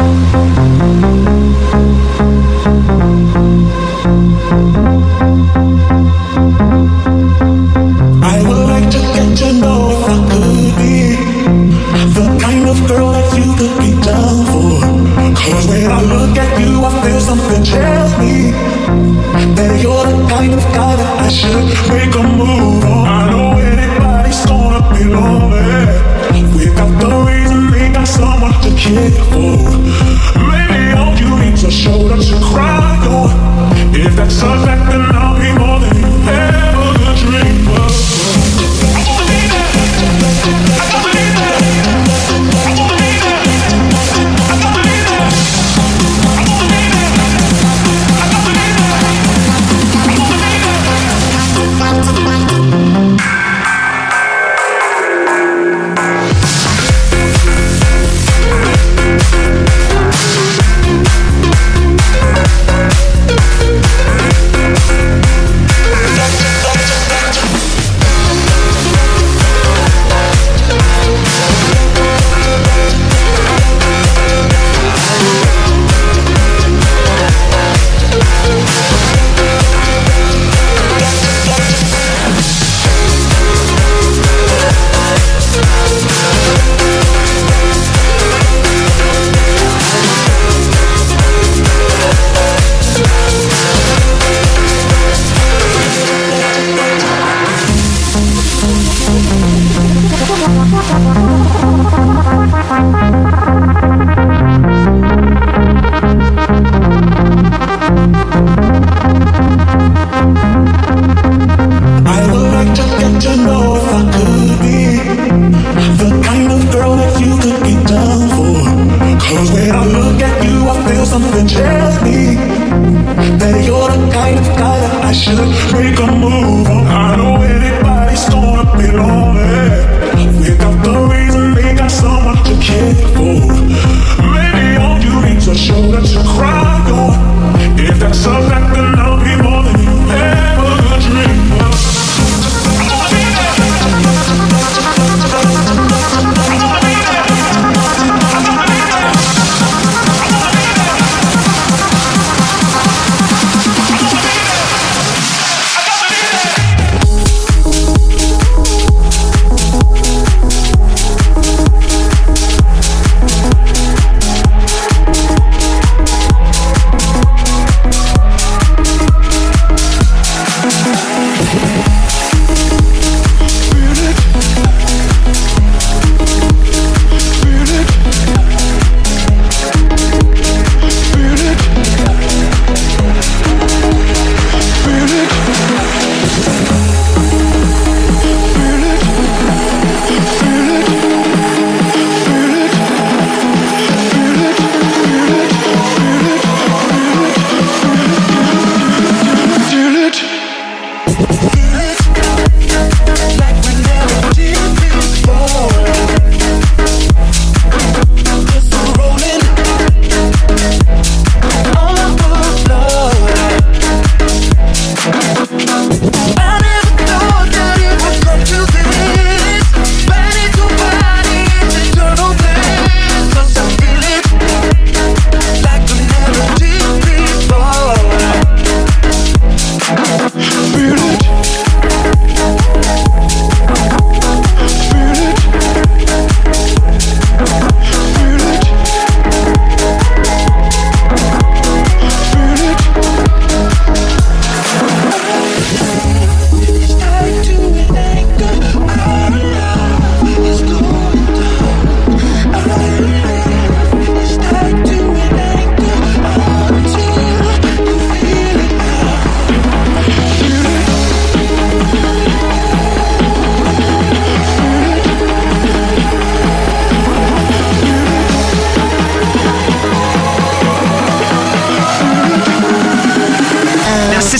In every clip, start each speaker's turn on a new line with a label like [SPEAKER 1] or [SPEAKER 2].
[SPEAKER 1] I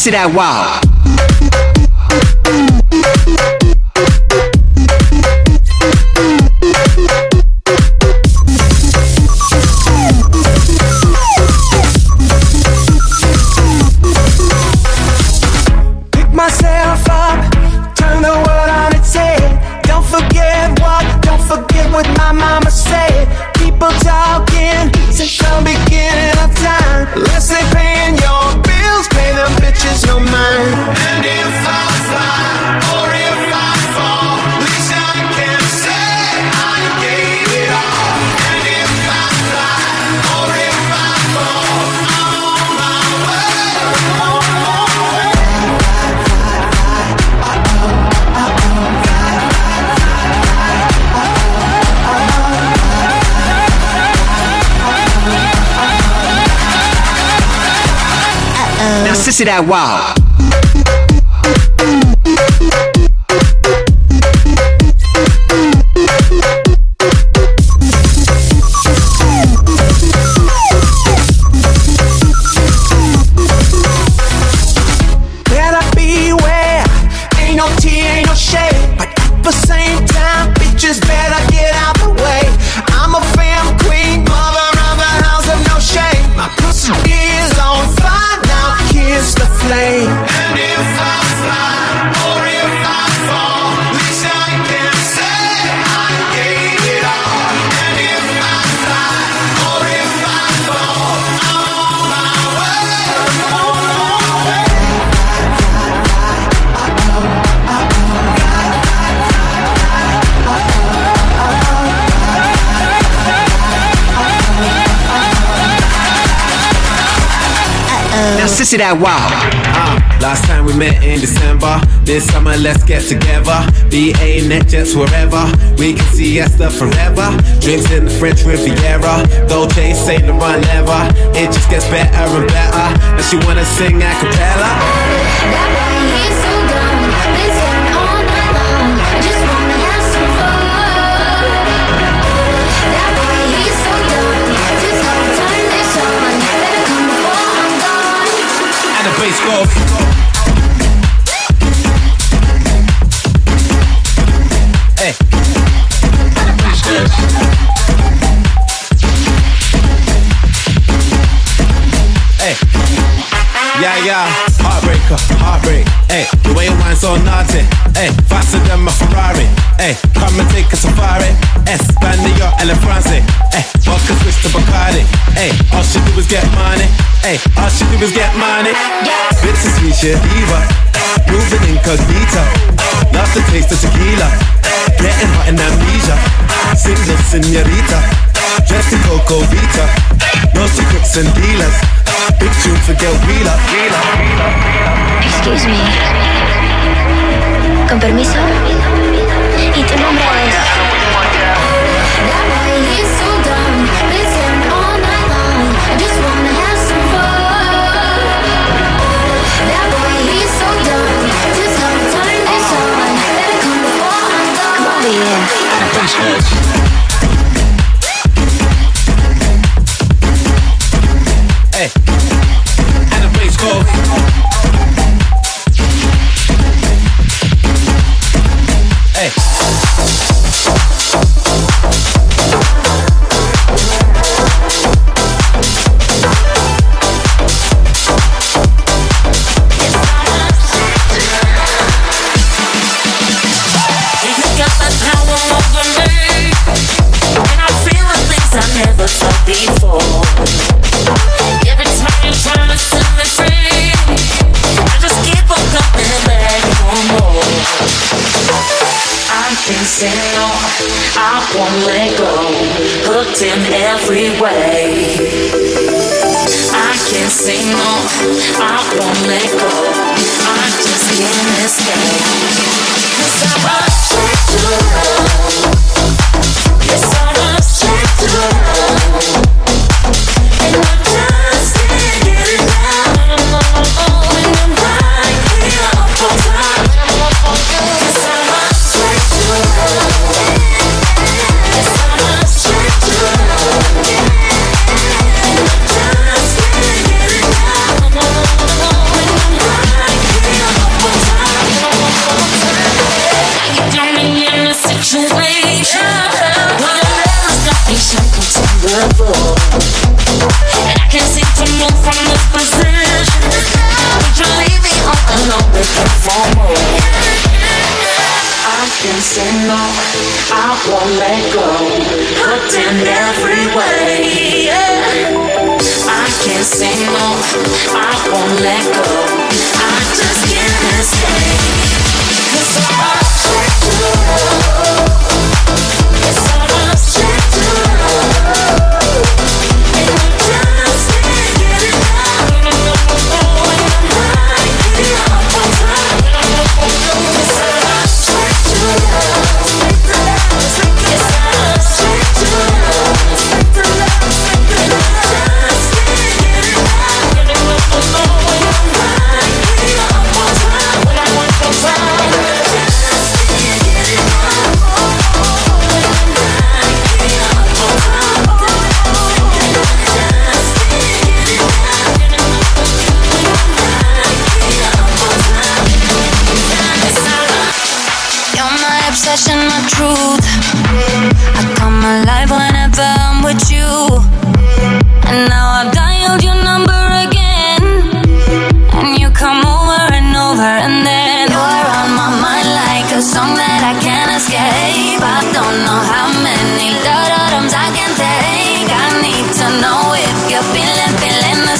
[SPEAKER 1] to
[SPEAKER 2] that
[SPEAKER 3] wow. that wow. that wow.
[SPEAKER 4] Uh, last time we met in December. This summer, let's get together. BA, NetJets, wherever. We can see Esther forever. Drinks in the French Riviera. Dolce, Saint run never. It just gets better and better. And she wanna sing a cappella. off. Yeah, yeah, heartbreaker, heartbreak, Hey, The way your wine's so naughty, Hey, Faster than my Ferrari, Hey, Come and take a safari, eh. Spanning your elephant, eh. Hey, a switch Bacardi, eh. All she do is get money, Hey, all she do is get money. Bitches, sweet shit, diva. Moving incognito. Love to taste of tequila. Getting hot in amnesia. Single senorita. Dressed in Coco Vita. No secrets and dealers. Big tune for Get Wheeler.
[SPEAKER 5] Excuse me. Con permiso. ¿Y tu nombre es? That boy, he's so dumb.
[SPEAKER 4] Hey.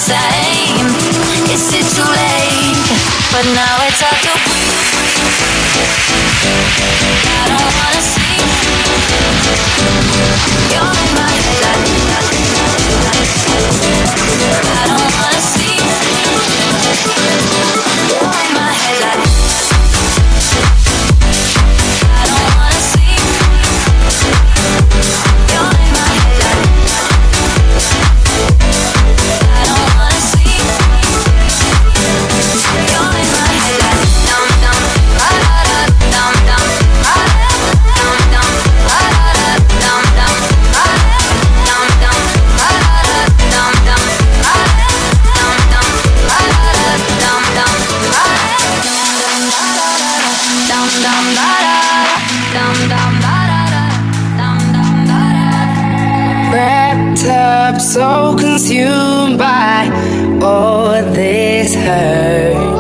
[SPEAKER 5] same. Is it too late? But now it's hard to breathe. I don't wanna sleep. You're in my head. I don't
[SPEAKER 6] so consumed by all this hurt.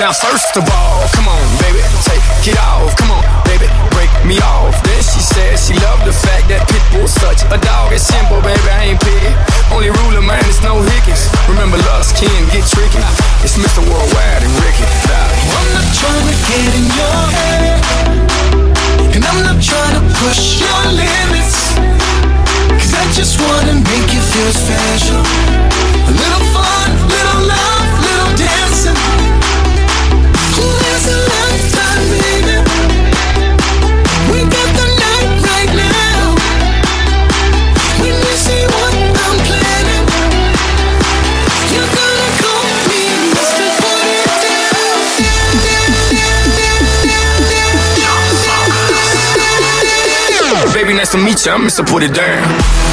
[SPEAKER 5] Now
[SPEAKER 7] first of all, come on, baby, take it off. Come on, baby, break me off. Then she said she loved the fact that Pitbull's such a dog. It's simple, baby, I ain't picky. Only rule of mine is no hickeys. Remember, lust can get tricky. It's Mr. Worldwide and Ricky.
[SPEAKER 8] I'm not trying to get in your head, and I'm not trying to push your limits. Cause I just wanna make you feel special. A little fun, little love, little dancing.
[SPEAKER 7] Nice to meet you. I'm Mr. Put It Down.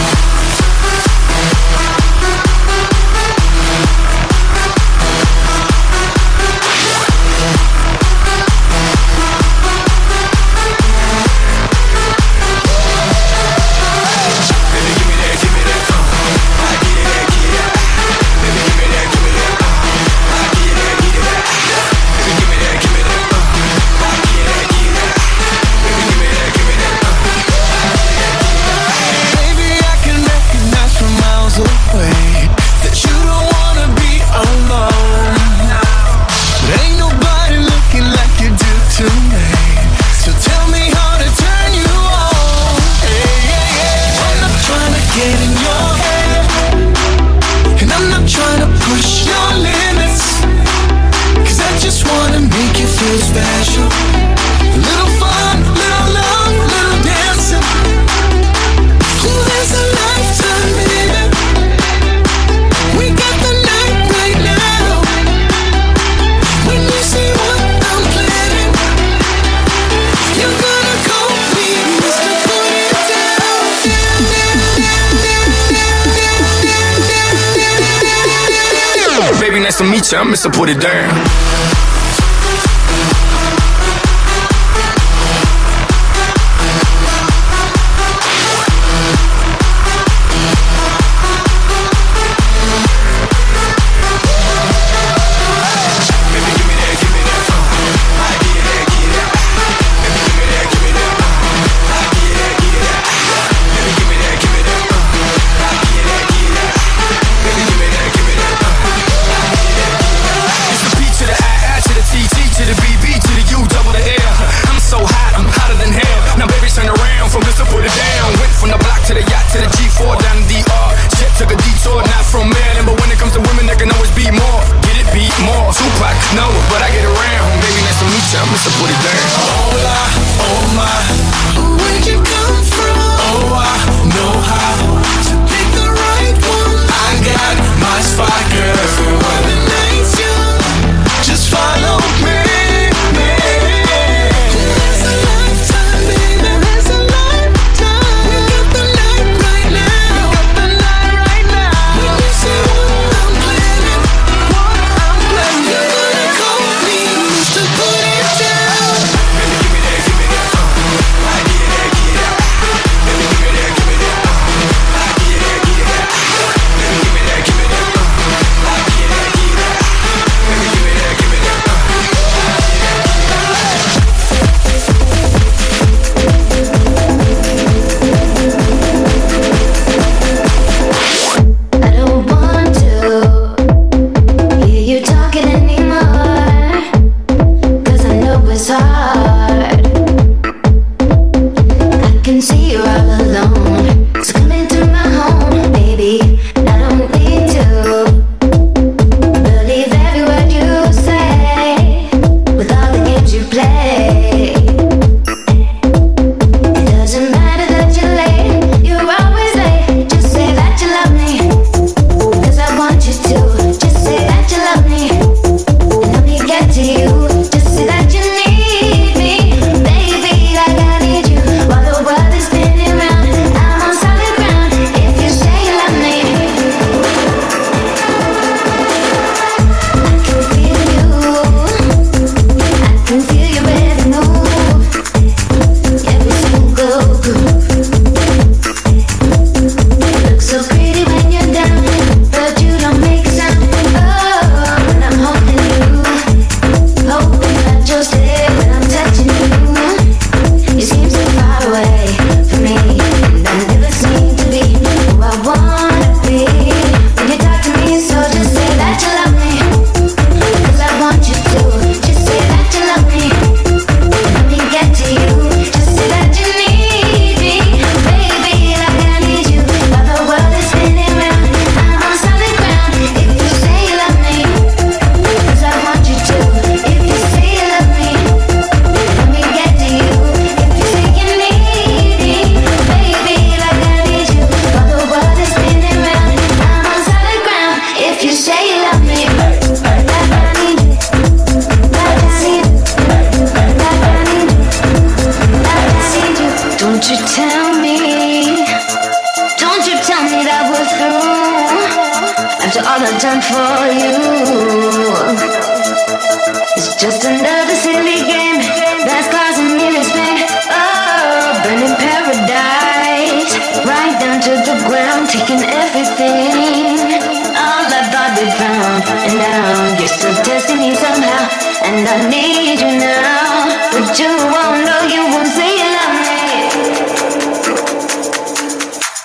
[SPEAKER 8] To
[SPEAKER 7] meet you. I'm Mr. Put It Down.